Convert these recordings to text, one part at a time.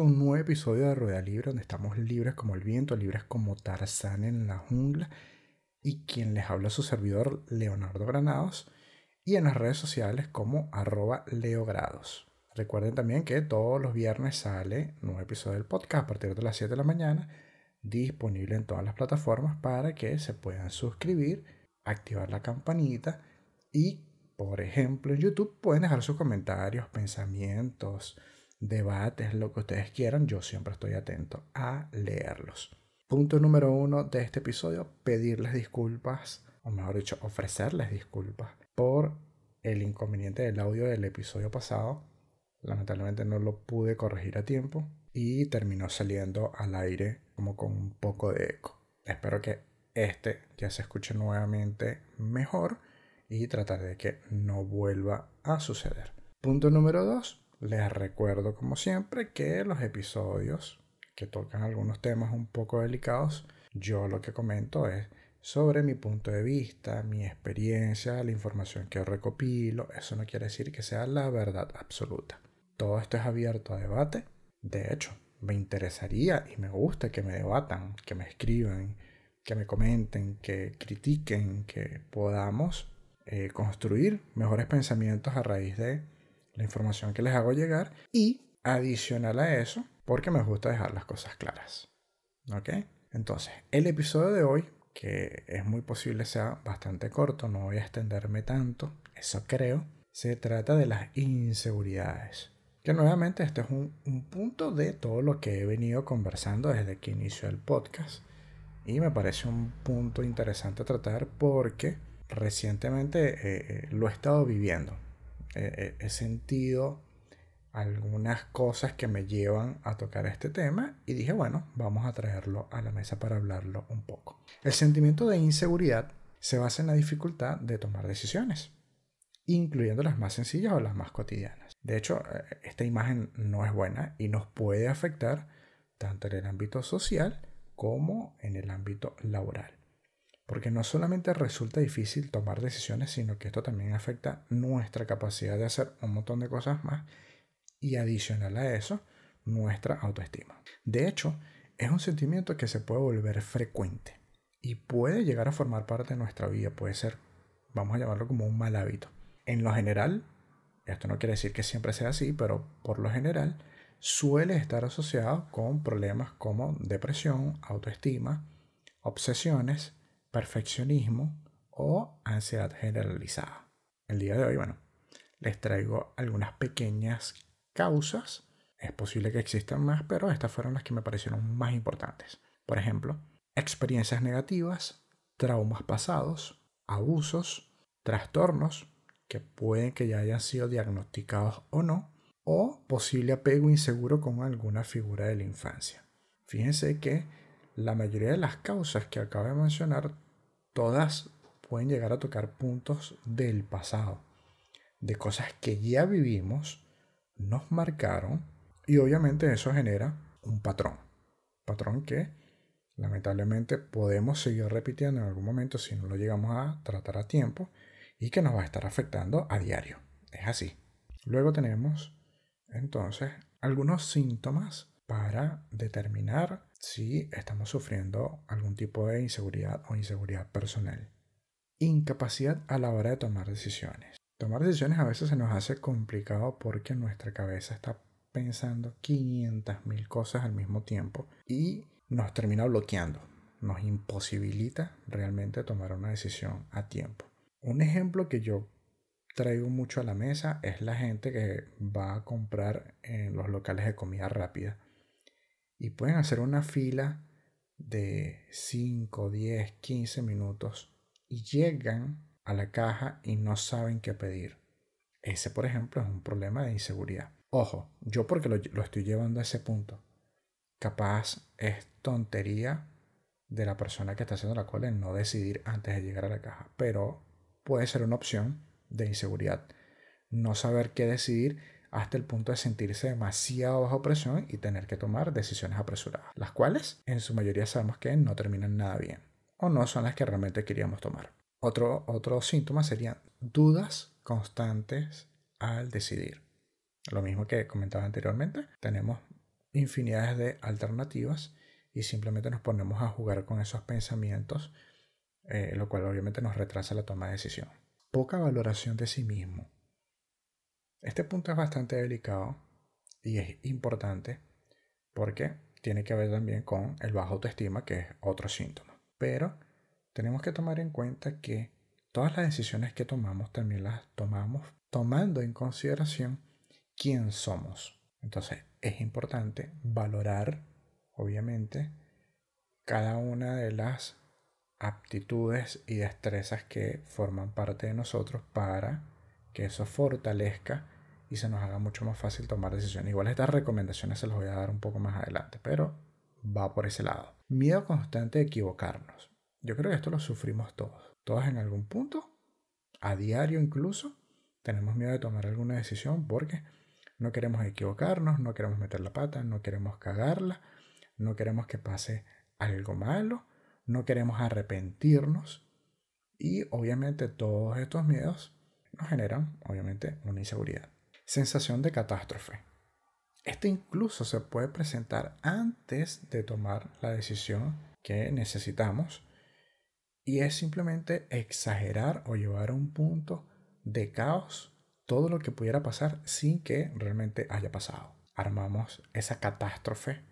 Un nuevo episodio de Rueda Libre, donde estamos libres como el viento, libres como Tarzán en la jungla. Y quien les habla su servidor, Leonardo Granados, y en las redes sociales como arroba leogrados. Recuerden también que todos los viernes sale nuevo episodio del podcast a partir de las 7 de la mañana, disponible en todas las plataformas para que se puedan suscribir, activar la campanita y, por ejemplo, en YouTube pueden dejar sus comentarios, pensamientos, debates, lo que ustedes quieran, yo siempre estoy atento a leerlos. Punto número uno de este episodio, pedirles disculpas, o mejor dicho, ofrecerles disculpas por el inconveniente del audio del episodio pasado. Lamentablemente no lo pude corregir a tiempo y terminó saliendo al aire como con un poco de eco. Espero que este ya se escuche nuevamente mejor y tratar de que no vuelva a suceder. Punto número dos, les recuerdo como siempre que los episodios que tocan algunos temas un poco delicados, yo lo que comento es sobre mi punto de vista, mi experiencia, la información que recopilo. Eso no quiere decir que sea la verdad absoluta. Todo esto es abierto a debate. De hecho, me interesaría y me gusta que me debatan, que me escriban, que me comenten, que critiquen, que podamos eh, construir mejores pensamientos a raíz de la información que les hago llegar y adicional a eso, porque me gusta dejar las cosas claras. ¿Ok? Entonces, el episodio de hoy, que es muy posible sea bastante corto, no voy a extenderme tanto, eso creo, se trata de las inseguridades. Que nuevamente este es un, punto de todo lo que he venido conversando desde que inició el podcast. Y me parece un punto interesante tratar porque recientemente eh, eh, lo he estado viviendo. He sentido algunas cosas que me llevan a tocar este tema y dije, bueno, vamos a traerlo a la mesa para hablarlo un poco. El sentimiento de inseguridad se basa en la dificultad de tomar decisiones, incluyendo las más sencillas o las más cotidianas. De hecho, eh, esta imagen no es buena y nos puede afectar tanto en el ámbito social como en el ámbito laboral. Porque no solamente resulta difícil tomar decisiones, sino que esto también afecta nuestra capacidad de hacer un montón de cosas más y adicional a eso, nuestra autoestima. De hecho, es un sentimiento que se puede volver frecuente y puede llegar a formar parte de nuestra vida, puede ser, vamos a llamarlo como un mal hábito. En lo general, esto no quiere decir que siempre sea así, pero por lo general suele estar asociado con problemas como depresión, autoestima, obsesiones, perfeccionismo o ansiedad generalizada. El día de hoy, bueno, les traigo algunas pequeñas causas. Es posible que existan más, pero estas fueron las que me parecieron más importantes. Por ejemplo, experiencias negativas, traumas pasados, abusos, trastornos que pueden que ya hayan sido diagnosticados o no, o posible apego inseguro con alguna figura de la infancia. Fíjense que la mayoría de las causas que acabo de mencionar, todas pueden llegar a tocar puntos del pasado, de cosas que ya vivimos nos marcaron y obviamente eso genera un patrón. Patrón que lamentablemente podemos seguir repitiendo en algún momento si no lo llegamos a tratar a tiempo y que nos va a estar afectando a diario. Es así. Luego tenemos entonces algunos síntomas para determinar si estamos sufriendo algún tipo de inseguridad o inseguridad personal. Incapacidad a la hora de tomar decisiones. Tomar decisiones a veces se nos hace complicado porque nuestra cabeza está pensando 500.000 cosas al mismo tiempo y nos termina bloqueando, nos imposibilita realmente tomar una decisión a tiempo. Un ejemplo que yo traigo mucho a la mesa es la gente que va a comprar en los locales de comida rápida y pueden hacer una fila de 5, 10, 15 minutos y llegan a la caja y no saben qué pedir. Ese, por ejemplo, es un problema de inseguridad. Ojo, yo porque lo, estoy llevando a ese punto. Capaz es tontería de la persona que está haciendo la cola en no decidir antes de llegar a la caja, pero puede ser una opción de inseguridad. No saber qué decidir hasta el punto de sentirse demasiado bajo presión y tener que tomar decisiones apresuradas, las cuales en su mayoría sabemos que no terminan nada bien o no son las que realmente queríamos tomar. Otro, otro síntoma serían dudas constantes al decidir. Lo mismo que comentaba anteriormente, tenemos infinidades de alternativas y simplemente nos ponemos a jugar con esos pensamientos, eh, lo cual obviamente nos retrasa la toma de decisión. Poca valoración de sí mismo. Este punto es bastante delicado y es importante porque tiene que ver también con el bajo autoestima, que es otro síntoma. Pero tenemos que tomar en cuenta que todas las decisiones que tomamos también las tomamos tomando en consideración quién somos. Entonces es importante valorar, obviamente, cada una de las aptitudes y destrezas que forman parte de nosotros para que eso fortalezca y se nos haga mucho más fácil tomar decisiones. Igual estas recomendaciones se las voy a dar un poco más adelante, pero va por ese lado. Miedo constante de equivocarnos. Yo creo que esto lo sufrimos todos. Todos en algún punto, a diario incluso, tenemos miedo de tomar alguna decisión porque no queremos equivocarnos, no queremos meter la pata, no queremos cagarla, no queremos que pase algo malo, no queremos arrepentirnos y obviamente todos estos miedos nos generan obviamente una inseguridad. Sensación de catástrofe. Este incluso se puede presentar antes de tomar la decisión que necesitamos y es simplemente exagerar o llevar a un punto de caos todo lo que pudiera pasar sin que realmente haya pasado. Armamos esa catástrofe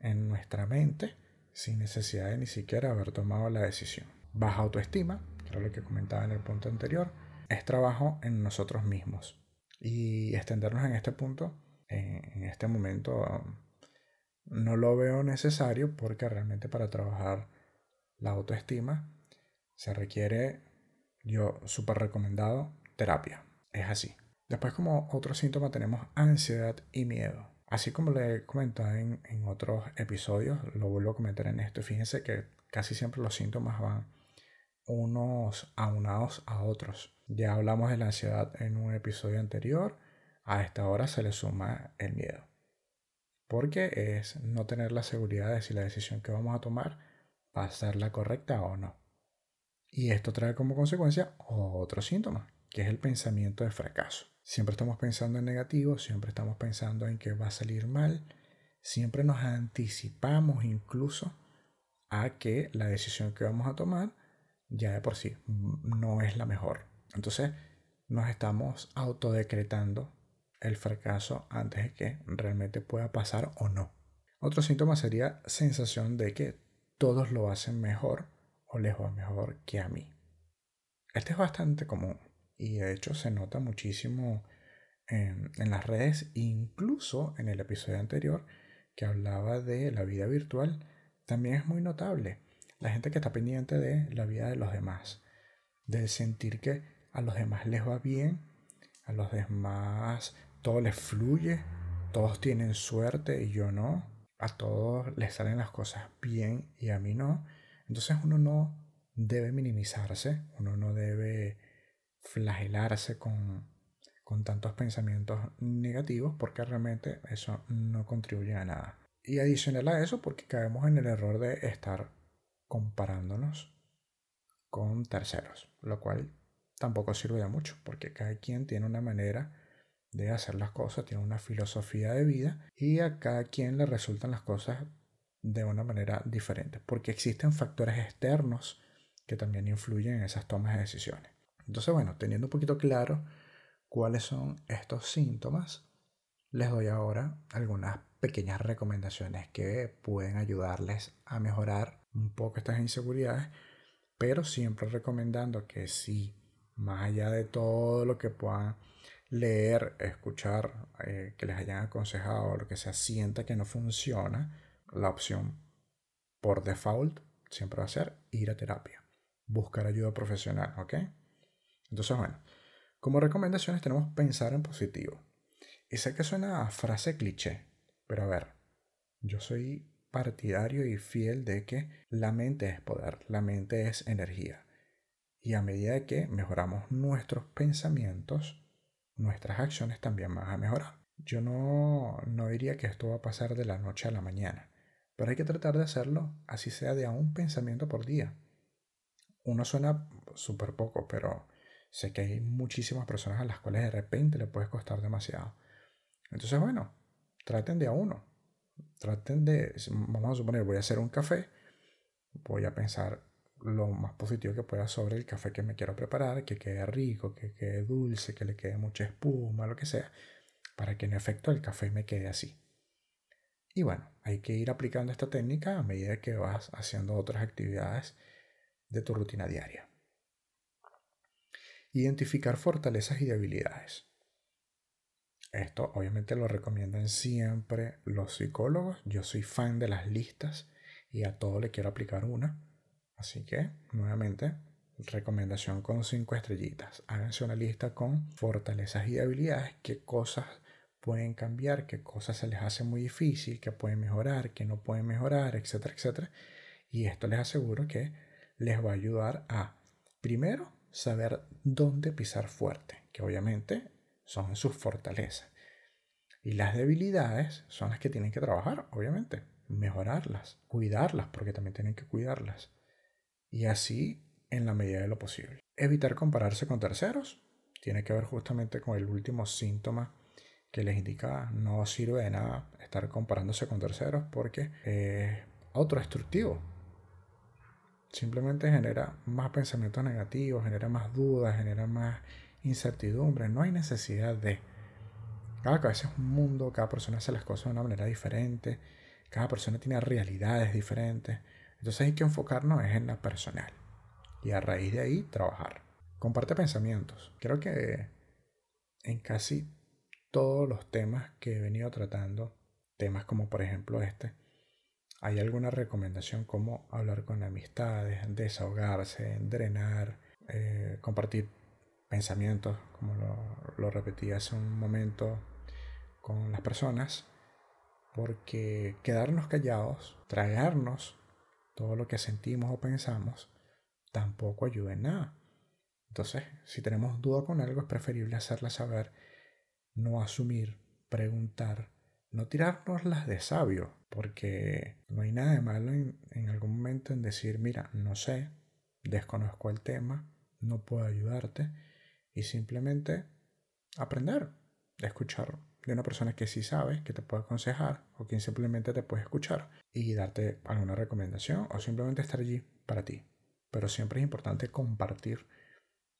en nuestra mente sin necesidad de ni siquiera haber tomado la decisión. Baja autoestima, que era lo que comentaba en el punto anterior, es trabajo en nosotros mismos. Y extendernos en este punto, en este momento, no lo veo necesario porque realmente para trabajar la autoestima se requiere, yo súper recomendado, terapia. Es así. Después como otro síntoma tenemos ansiedad y miedo. Así como le he comentado en, en, otros episodios, lo vuelvo a comentar en esto. Fíjense que casi siempre los síntomas van unos aunados a otros. Ya hablamos de la ansiedad en un episodio anterior. A esta hora se le suma el miedo. Porque es no tener la seguridad de si la decisión que vamos a tomar va a ser la correcta o no. Y esto trae como consecuencia otro síntoma, que es el pensamiento de fracaso. Siempre estamos pensando en negativo, siempre estamos pensando en que va a salir mal, siempre nos anticipamos incluso a que la decisión que vamos a tomar ya de por sí no es la mejor. Entonces nos estamos autodecretando el fracaso antes de que realmente pueda pasar o no. Otro síntoma sería sensación de que todos lo hacen mejor o les va mejor que a mí. Este es bastante común y de hecho se nota muchísimo en, las redes, incluso en el episodio anterior que hablaba de la vida virtual, también es muy notable la gente que está pendiente de la vida de los demás, de sentir que a los demás les va bien, a los demás todo les fluye, todos tienen suerte y yo no, a todos les salen las cosas bien y a mí no. Entonces uno no debe minimizarse, uno no debe flagelarse con, con tantos pensamientos negativos porque realmente eso no contribuye a nada. Y adicional a eso porque caemos en el error de estar comparándonos con terceros, lo cual tampoco sirve de mucho porque cada quien tiene una manera de hacer las cosas, tiene una filosofía de vida y a cada quien le resultan las cosas de una manera diferente porque existen factores externos que también influyen en esas tomas de decisiones. Entonces, bueno, teniendo un poquito claro cuáles son estos síntomas, les doy ahora algunas pequeñas recomendaciones que pueden ayudarles a mejorar un poco estas inseguridades, pero siempre recomendando que si, más allá de todo lo que puedan leer, escuchar, eh, que les hayan aconsejado, lo que sea, sienta que no funciona, la opción por default siempre va a ser ir a terapia, buscar ayuda profesional, ¿ok? Entonces, bueno, como recomendaciones tenemos pensar en positivo. Y sé que suena a frase cliché, pero a ver, yo soy partidario y fiel de que la mente es poder, la mente es energía. Y a medida que mejoramos nuestros pensamientos, nuestras acciones también van a mejorar. Yo no, no diría que esto va a pasar de la noche a la mañana, pero hay que tratar de hacerlo así sea de a un pensamiento por día. Uno suena súper poco, pero Sé que hay muchísimas personas a las cuales de repente le puede costar demasiado. Entonces, bueno, traten de a uno. traten de, vamos a suponer, voy a hacer un café, voy a pensar lo más positivo que pueda sobre el café que me quiero preparar, que quede rico, que quede dulce, que le quede mucha espuma, lo que sea, para que en efecto el café me quede así. Y bueno, hay que ir aplicando esta técnica a medida que vas haciendo otras actividades de tu rutina diaria. Identificar fortalezas y debilidades. Esto obviamente lo recomiendan siempre los psicólogos. Yo soy fan de las listas y a todo le quiero aplicar una. Así que, nuevamente, recomendación con cinco estrellitas. Háganse una lista con fortalezas y debilidades, qué cosas pueden cambiar, qué cosas se les hace muy difícil, qué pueden mejorar, qué no pueden mejorar, etcétera, etcétera. Y esto les aseguro que les va a ayudar a, primero, saber dónde pisar fuerte, que obviamente son sus fortalezas. Y las debilidades son las que tienen que trabajar, obviamente, mejorarlas, cuidarlas, porque también tienen que cuidarlas. Y así en la medida de lo posible. Evitar compararse con terceros tiene que ver justamente con el último síntoma que les indica no sirve de nada estar comparándose con terceros porque es autodestructivo. Simplemente genera más pensamientos negativos, genera más dudas, genera más incertidumbre. No hay necesidad de... Cada cabeza es un mundo, cada persona hace las cosas de una manera diferente, cada persona tiene realidades diferentes. Entonces hay que enfocarnos en la personal y a raíz de ahí trabajar. Comparte pensamientos. Creo que en casi todos los temas que he venido tratando, temas como por ejemplo este, hay alguna recomendación como hablar con amistades, desahogarse, drenar, eh, compartir pensamientos, como lo, lo repetí hace un momento con las personas, porque quedarnos callados, tragarnos todo lo que sentimos o pensamos, tampoco ayuda en nada. Entonces, si tenemos duda con algo, es preferible hacerla saber no asumir, preguntar, no tirárnoslas de sabio, porque no hay nada de malo en, algún momento en decir, mira, no sé, desconozco el tema, no puedo ayudarte, y simplemente aprender, escuchar de una persona que sí sabe, que te puede aconsejar, o quien simplemente te puede escuchar y darte alguna recomendación, o simplemente estar allí para ti. Pero siempre es importante compartir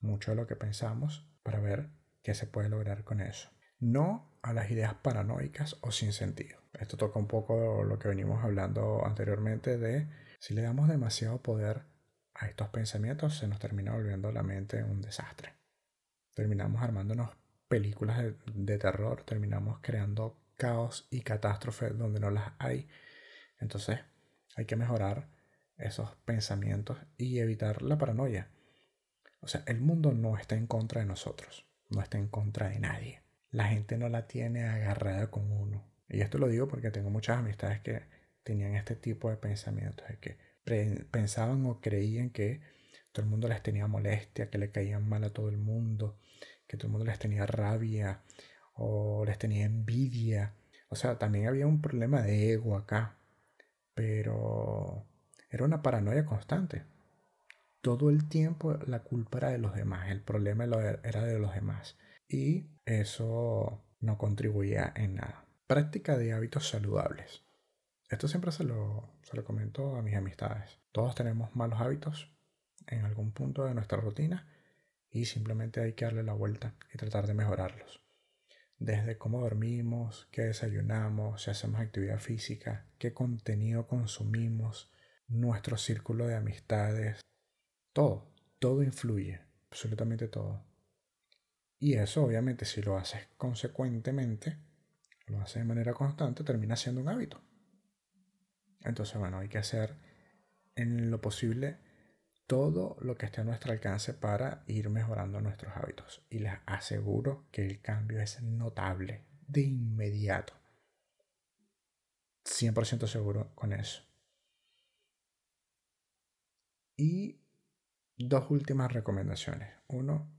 mucho de lo que pensamos para ver qué se puede lograr con eso no a las ideas paranoicas o sin sentido. Esto toca un poco lo que venimos hablando anteriormente de si le damos demasiado poder a estos pensamientos se nos termina volviendo la mente un desastre. Terminamos armándonos películas de, terror, terminamos creando caos y catástrofes donde no las hay. Entonces hay que mejorar esos pensamientos y evitar la paranoia. O sea, el mundo no está en contra de nosotros, no está en contra de nadie la gente no la tiene agarrada con uno. Y esto lo digo porque tengo muchas amistades que tenían este tipo de pensamientos, de que pensaban o creían que todo el mundo les tenía molestia, que le caían mal a todo el mundo, que todo el mundo les tenía rabia o les tenía envidia. O sea, también había un problema de ego acá, pero era una paranoia constante. Todo el tiempo la culpa era de los demás, el problema era de los demás y eso no contribuía en nada. Práctica de hábitos saludables. Esto siempre se lo, se lo comento a mis amistades. Todos tenemos malos hábitos en algún punto de nuestra rutina y simplemente hay que darle la vuelta y tratar de mejorarlos. Desde cómo dormimos, qué desayunamos, si hacemos actividad física, qué contenido consumimos, nuestro círculo de amistades, todo, todo influye, absolutamente todo. Y eso obviamente si lo haces consecuentemente, lo haces de manera constante, termina siendo un hábito. Entonces, bueno, hay que hacer en lo posible todo lo que esté a nuestro alcance para ir mejorando nuestros hábitos. Y les aseguro que el cambio es notable, de inmediato. 100% seguro con eso. Y dos últimas recomendaciones. Uno,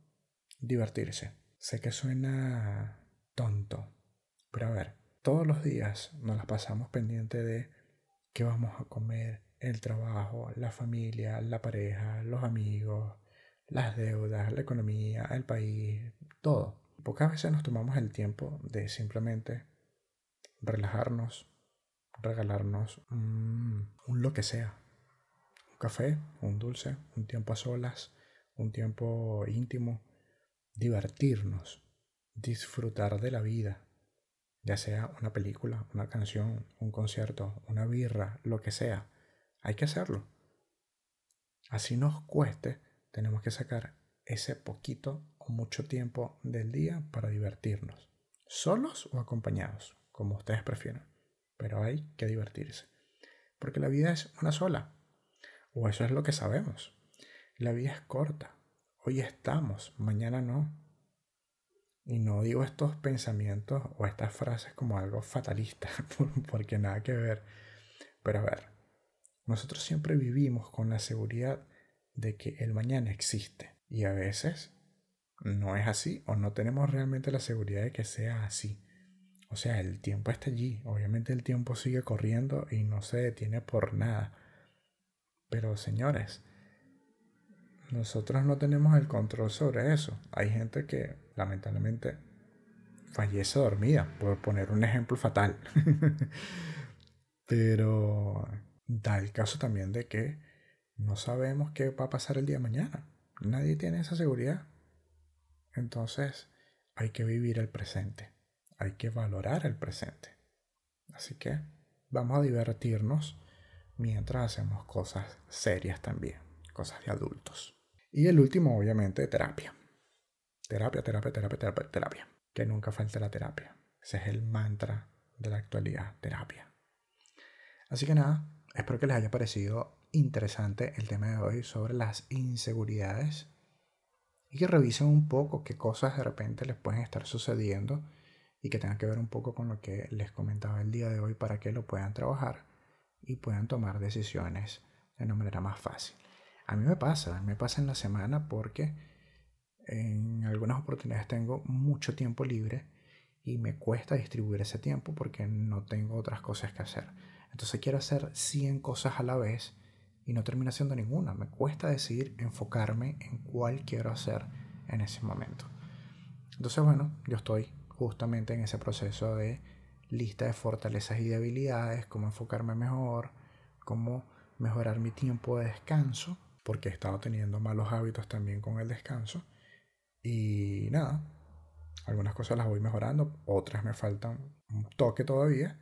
divertirse. Sé que suena tonto, pero a ver, todos los días nos las pasamos pendiente de qué vamos a comer, el trabajo, la familia, la pareja, los amigos, las deudas, la economía, el país, todo. Pocas veces nos tomamos el tiempo de simplemente relajarnos, regalarnos un, lo que sea. Un café, un dulce, un tiempo a solas, un tiempo íntimo, divertirnos, disfrutar de la vida, ya sea una película, una canción, un concierto, una birra, lo que sea. Hay que hacerlo. Así nos cueste, tenemos que sacar ese poquito o mucho tiempo del día para divertirnos, solos o acompañados, como ustedes prefieran. Pero hay que divertirse, porque la vida es una sola, o eso es lo que sabemos. La vida es corta. Hoy estamos, mañana no. Y no digo estos pensamientos o estas frases como algo fatalista, porque nada que ver. Pero a ver, nosotros siempre vivimos con la seguridad de que el mañana existe. Y a veces no es así o no tenemos realmente la seguridad de que sea así. O sea, el tiempo está allí. Obviamente el tiempo sigue corriendo y no se detiene por nada. Pero señores, nosotros no tenemos el control sobre eso. Hay gente que lamentablemente fallece dormida, por poner un ejemplo fatal. Pero da el caso también de que no sabemos qué va a pasar el día de mañana. Nadie tiene esa seguridad. Entonces hay que vivir el presente. Hay que valorar el presente. Así que vamos a divertirnos mientras hacemos cosas serias también, cosas de adultos. Y el último, obviamente, terapia. Terapia, terapia, terapia, terapia, terapia. Que nunca falte la terapia. Ese es el mantra de la actualidad, terapia. Así que nada, espero que les haya parecido interesante el tema de hoy sobre las inseguridades y que revisen un poco qué cosas de repente les pueden estar sucediendo y que tengan que ver un poco con lo que les comentaba el día de hoy para que lo puedan trabajar y puedan tomar decisiones de una manera más fácil. A mí me pasa, me pasa en la semana porque en algunas oportunidades tengo mucho tiempo libre y me cuesta distribuir ese tiempo porque no tengo otras cosas que hacer. Entonces quiero hacer 100 cosas a la vez y no termino haciendo ninguna. Me cuesta decidir enfocarme en cuál quiero hacer en ese momento. Entonces, bueno, yo estoy justamente en ese proceso de lista de fortalezas y debilidades, cómo enfocarme mejor, cómo mejorar mi tiempo de descanso, porque he estado teniendo malos hábitos también con el descanso. Y nada, algunas cosas las voy mejorando, otras me faltan un toque todavía,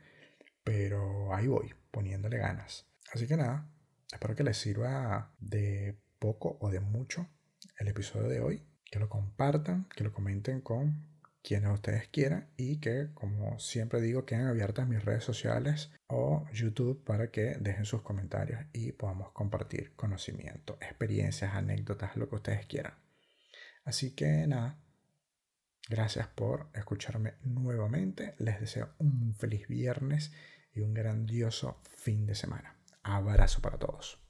pero ahí voy, poniéndole ganas. Así que nada, Espero que les sirva de poco o de mucho el episodio de hoy. Que lo compartan, que lo comenten con quienes ustedes quieran y que, como siempre digo, queden abiertas mis redes sociales o YouTube para que dejen sus comentarios y podamos compartir conocimiento, experiencias, anécdotas, lo que ustedes quieran. Así que nada, gracias por escucharme nuevamente. Les deseo un feliz viernes y un grandioso fin de semana. Abrazo para todos.